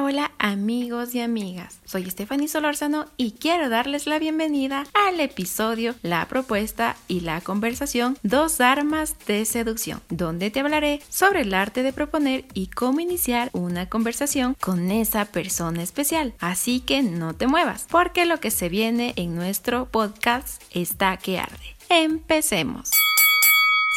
Hola, amigos y amigas. Soy Stephanie Solórzano y quiero darles la bienvenida al episodio La propuesta y la conversación Dos armas de seducción, donde te hablaré sobre el arte de proponer y cómo iniciar una conversación con esa persona especial. Así que no te muevas, porque lo que se viene en nuestro podcast está que arde. Empecemos.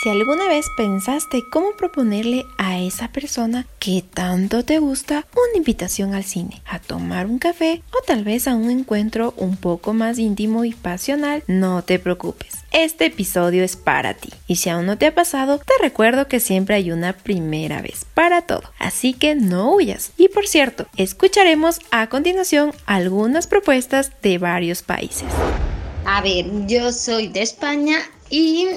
Si alguna vez pensaste cómo proponerle a esa persona que tanto te gusta una invitación al cine, a tomar un café o tal vez a un encuentro un poco más íntimo y pasional, no te preocupes. Este episodio es para ti. Y si aún no te ha pasado, te recuerdo que siempre hay una primera vez para todo. Así que no huyas. Y por cierto, escucharemos a continuación algunas propuestas de varios países. A ver, yo soy de España y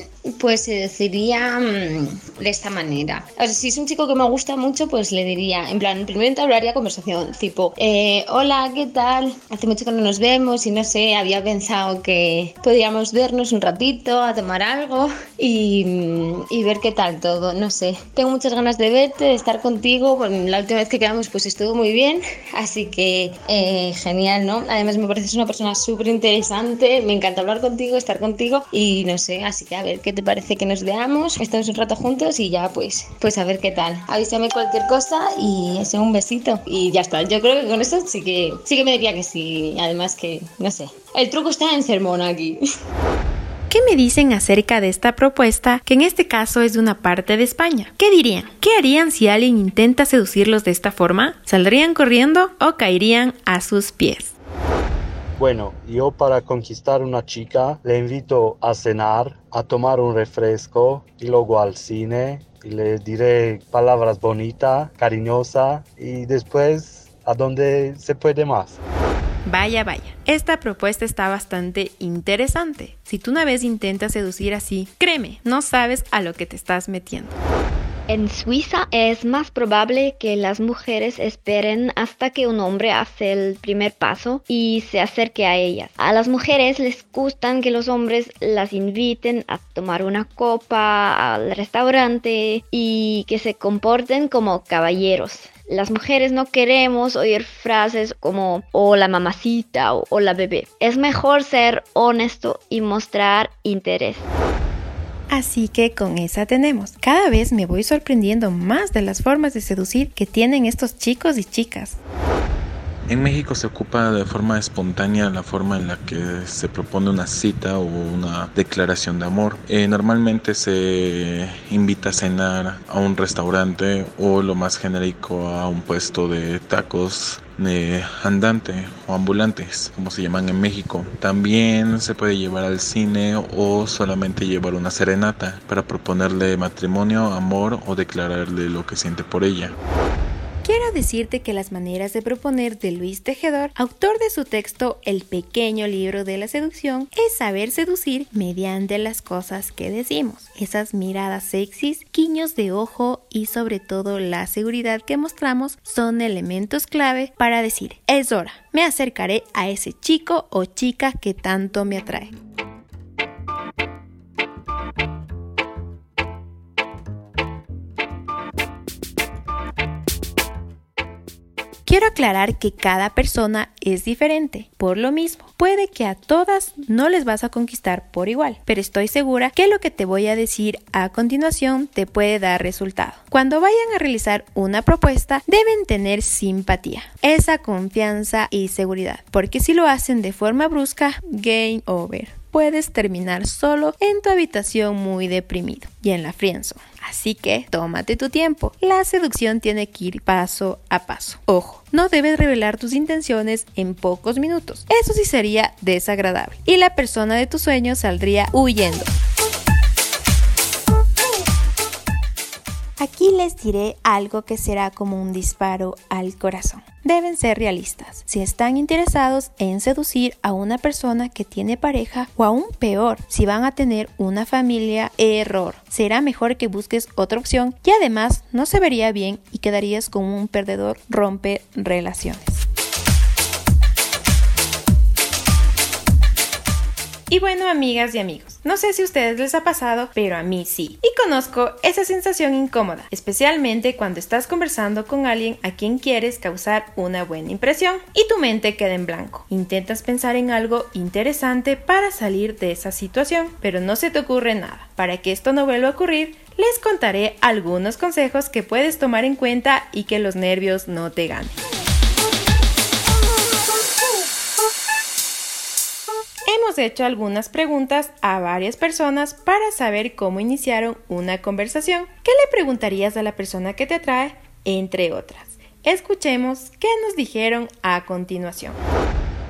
pues se deciría mm, de esta manera. O si es un chico que me gusta mucho, pues le diría, en plan, primero hablaría conversación, tipo, eh, hola, ¿qué tal? Hace mucho que no nos vemos y no sé, había pensado que podríamos vernos un ratito a tomar algo y, mm, y ver qué tal todo, no sé. Tengo muchas ganas de verte, de estar contigo. La última vez que quedamos, pues estuvo muy bien, así que eh, genial, ¿no? Además, me pareces una persona súper interesante, me encanta hablar contigo, estar contigo y no sé, así que a ver qué te parece que nos veamos, estamos un rato juntos y ya pues, pues a ver qué tal. Avísame cualquier cosa y ese un besito y ya está. Yo creo que con eso sí que sí que me diría que sí. Además que, no sé, el truco está en sermón aquí. ¿Qué me dicen acerca de esta propuesta que en este caso es de una parte de España? ¿Qué dirían? ¿Qué harían si alguien intenta seducirlos de esta forma? ¿Saldrían corriendo o caerían a sus pies? Bueno, yo para conquistar una chica le invito a cenar, a tomar un refresco y luego al cine y le diré palabras bonitas, cariñosas y después a donde se puede más. Vaya, vaya, esta propuesta está bastante interesante. Si tú una vez intentas seducir así, créeme, no sabes a lo que te estás metiendo. En Suiza es más probable que las mujeres esperen hasta que un hombre hace el primer paso y se acerque a ellas. A las mujeres les gustan que los hombres las inviten a tomar una copa al restaurante y que se comporten como caballeros. Las mujeres no queremos oír frases como hola mamacita o hola bebé. Es mejor ser honesto y mostrar interés. Así que con esa tenemos. Cada vez me voy sorprendiendo más de las formas de seducir que tienen estos chicos y chicas. En México se ocupa de forma espontánea la forma en la que se propone una cita o una declaración de amor. Eh, normalmente se invita a cenar a un restaurante o lo más genérico a un puesto de tacos andante o ambulantes, como se llaman en México. También se puede llevar al cine o solamente llevar una serenata para proponerle matrimonio, amor o declararle lo que siente por ella. Quiero decirte que las maneras de proponer de Luis Tejedor, autor de su texto El pequeño libro de la seducción, es saber seducir mediante las cosas que decimos. Esas miradas sexys, guiños de ojo y sobre todo la seguridad que mostramos son elementos clave para decir, es hora, me acercaré a ese chico o chica que tanto me atrae. Quiero aclarar que cada persona es diferente. Por lo mismo, puede que a todas no les vas a conquistar por igual, pero estoy segura que lo que te voy a decir a continuación te puede dar resultado. Cuando vayan a realizar una propuesta, deben tener simpatía, esa confianza y seguridad, porque si lo hacen de forma brusca, game over puedes terminar solo en tu habitación muy deprimido y en la frienzo. Así que tómate tu tiempo. La seducción tiene que ir paso a paso. Ojo, no debes revelar tus intenciones en pocos minutos. Eso sí sería desagradable. Y la persona de tus sueños saldría huyendo. Aquí les diré algo que será como un disparo al corazón. Deben ser realistas. Si están interesados en seducir a una persona que tiene pareja o aún peor, si van a tener una familia, error. Será mejor que busques otra opción y además no se vería bien y quedarías como un perdedor rompe relaciones. Y bueno, amigas y amigos, no sé si a ustedes les ha pasado, pero a mí sí. Y conozco esa sensación incómoda, especialmente cuando estás conversando con alguien a quien quieres causar una buena impresión y tu mente queda en blanco. Intentas pensar en algo interesante para salir de esa situación, pero no se te ocurre nada. Para que esto no vuelva a ocurrir, les contaré algunos consejos que puedes tomar en cuenta y que los nervios no te ganen. Hemos hecho algunas preguntas a varias personas para saber cómo iniciaron una conversación. ¿Qué le preguntarías a la persona que te atrae? Entre otras. Escuchemos qué nos dijeron a continuación.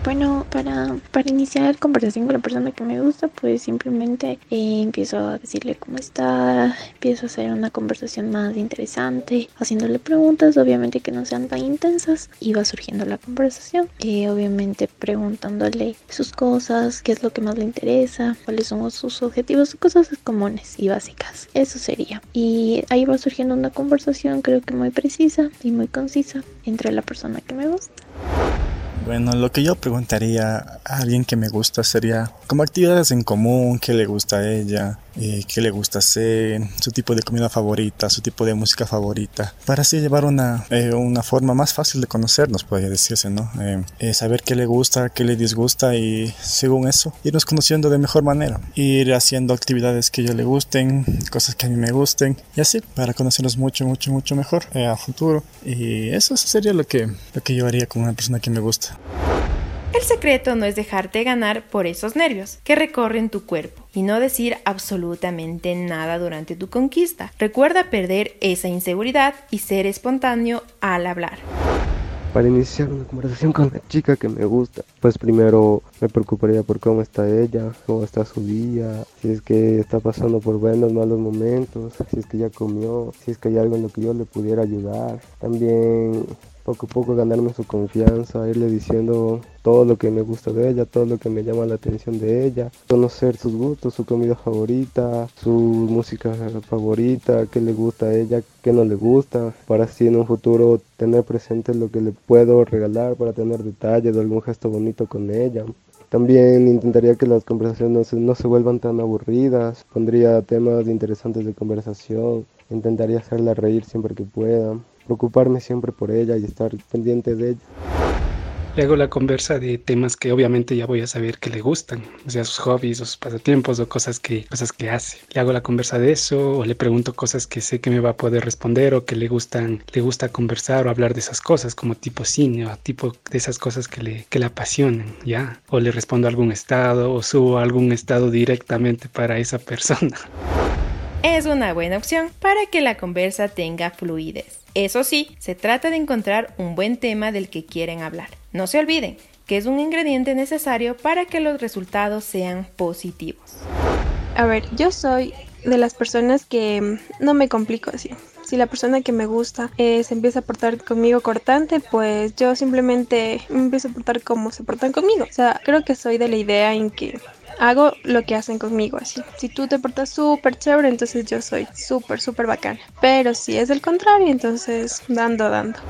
Bueno, para, para iniciar conversación con la persona que me gusta, pues simplemente eh, empiezo a decirle cómo está, empiezo a hacer una conversación más interesante, haciéndole preguntas, obviamente que no sean tan intensas, y va surgiendo la conversación, y obviamente preguntándole sus cosas, qué es lo que más le interesa, cuáles son sus objetivos, cosas comunes y básicas. Eso sería. Y ahí va surgiendo una conversación creo que muy precisa y muy concisa entre la persona que me gusta. Bueno, lo que yo preguntaría a alguien que me gusta sería como actividades en común, qué le gusta a ella, eh, qué le gusta hacer, su tipo de comida favorita, su tipo de música favorita, para así llevar una, eh, una forma más fácil de conocernos, podría decirse, ¿no? Eh, saber qué le gusta, qué le disgusta y según eso, irnos conociendo de mejor manera, ir haciendo actividades que a ella le gusten, cosas que a mí me gusten y así, para conocernos mucho, mucho, mucho mejor a futuro. Y eso, eso sería lo que, lo que yo haría con una persona que me gusta. El secreto no es dejarte ganar por esos nervios que recorren tu cuerpo y no decir absolutamente nada durante tu conquista. Recuerda perder esa inseguridad y ser espontáneo al hablar. Para iniciar una conversación con la chica que me gusta, pues primero me preocuparía por cómo está ella, cómo está su día, si es que está pasando por buenos, malos momentos, si es que ya comió, si es que hay algo en lo que yo le pudiera ayudar. También poco a poco ganarme su confianza, irle diciendo todo lo que me gusta de ella, todo lo que me llama la atención de ella, conocer sus gustos, su comida favorita, su música favorita, qué le gusta a ella, qué no le gusta, para así en un futuro tener presente lo que le puedo regalar, para tener detalles o algún gesto bonito con ella. También intentaría que las conversaciones no se, no se vuelvan tan aburridas, pondría temas interesantes de conversación, intentaría hacerla reír siempre que pueda preocuparme siempre por ella y estar pendiente de ella. Le hago la conversa de temas que obviamente ya voy a saber que le gustan, o sea, sus hobbies, sus pasatiempos o cosas que, cosas que hace. Le hago la conversa de eso o le pregunto cosas que sé que me va a poder responder o que le gustan, le gusta conversar o hablar de esas cosas como tipo cine o tipo de esas cosas que le, que le apasionan, ¿ya? O le respondo algún estado o subo algún estado directamente para esa persona. Es una buena opción para que la conversa tenga fluidez. Eso sí, se trata de encontrar un buen tema del que quieren hablar. No se olviden que es un ingrediente necesario para que los resultados sean positivos. A ver, yo soy de las personas que no me complico así. Si la persona que me gusta eh, se empieza a portar conmigo cortante, pues yo simplemente me empiezo a portar como se portan conmigo. O sea, creo que soy de la idea en que hago lo que hacen conmigo así. Si tú te portas súper chévere, entonces yo soy súper, súper bacana. Pero si es el contrario, entonces dando, dando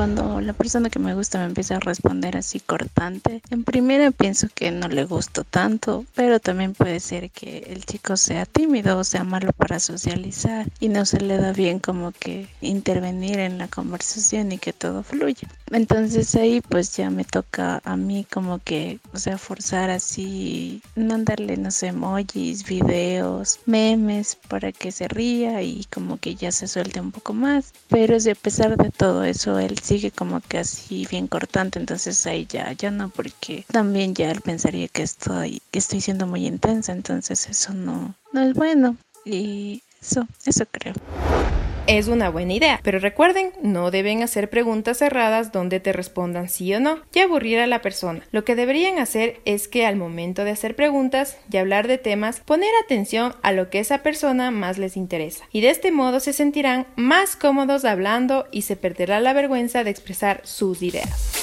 cuando la persona que me gusta me empieza a responder así cortante, en primera pienso que no le gusto tanto, pero también puede ser que el chico sea tímido o sea malo para socializar y no se le da bien como que intervenir en la conversación y que todo fluya. Entonces ahí pues ya me toca a mí como que, o sea, forzar así, mandarle, no sé, emojis, videos, memes para que se ría y como que ya se suelte un poco más. Pero si a pesar de todo eso él sigue como que así bien cortante, entonces ahí ya, ya no, porque también ya él pensaría que estoy, que estoy siendo muy intensa, entonces eso no, no es bueno. Y eso, eso creo. Es una buena idea, pero recuerden, no deben hacer preguntas cerradas donde te respondan sí o no y aburrir a la persona. Lo que deberían hacer es que al momento de hacer preguntas y hablar de temas, poner atención a lo que esa persona más les interesa. Y de este modo se sentirán más cómodos hablando y se perderá la vergüenza de expresar sus ideas.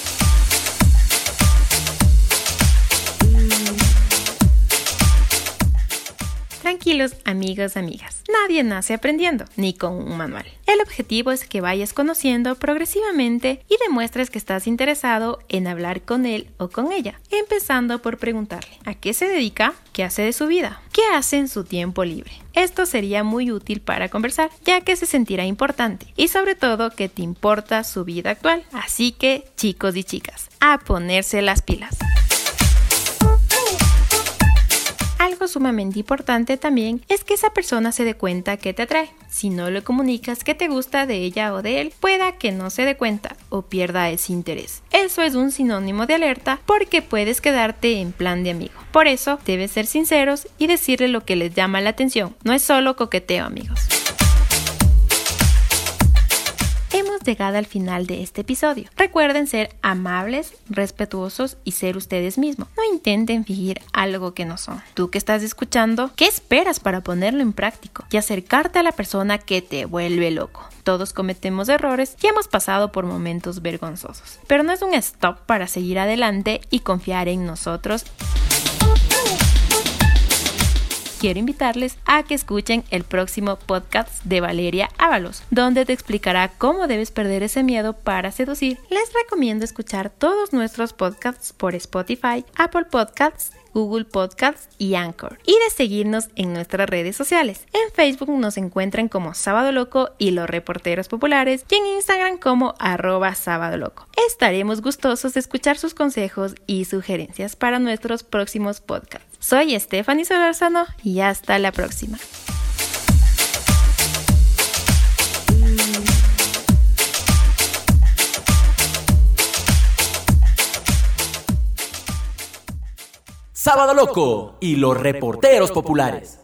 Tranquilos amigos, amigas. Nadie nace aprendiendo, ni con un manual. El objetivo es que vayas conociendo progresivamente y demuestres que estás interesado en hablar con él o con ella, empezando por preguntarle a qué se dedica, qué hace de su vida, qué hace en su tiempo libre. Esto sería muy útil para conversar, ya que se sentirá importante y sobre todo que te importa su vida actual. Así que, chicos y chicas, a ponerse las pilas. Algo sumamente importante también es que esa persona se dé cuenta que te atrae. Si no le comunicas que te gusta de ella o de él, pueda que no se dé cuenta o pierda ese interés. Eso es un sinónimo de alerta porque puedes quedarte en plan de amigo. Por eso, debes ser sinceros y decirle lo que les llama la atención. No es solo coqueteo, amigos. Llegado al final de este episodio. Recuerden ser amables, respetuosos y ser ustedes mismos. No intenten fingir algo que no son. Tú que estás escuchando, ¿qué esperas para ponerlo en práctico y acercarte a la persona que te vuelve loco? Todos cometemos errores y hemos pasado por momentos vergonzosos. Pero no es un stop para seguir adelante y confiar en nosotros quiero invitarles a que escuchen el próximo podcast de Valeria Ábalos, donde te explicará cómo debes perder ese miedo para seducir. Les recomiendo escuchar todos nuestros podcasts por Spotify, Apple Podcasts, Google Podcasts y Anchor. Y de seguirnos en nuestras redes sociales. En Facebook nos encuentran como Sábado Loco y los reporteros populares y en Instagram como arroba Sábado Loco. Estaremos gustosos de escuchar sus consejos y sugerencias para nuestros próximos podcasts. Soy Stephanie Solorzano y hasta la próxima. Sábado Loco y los reporteros populares.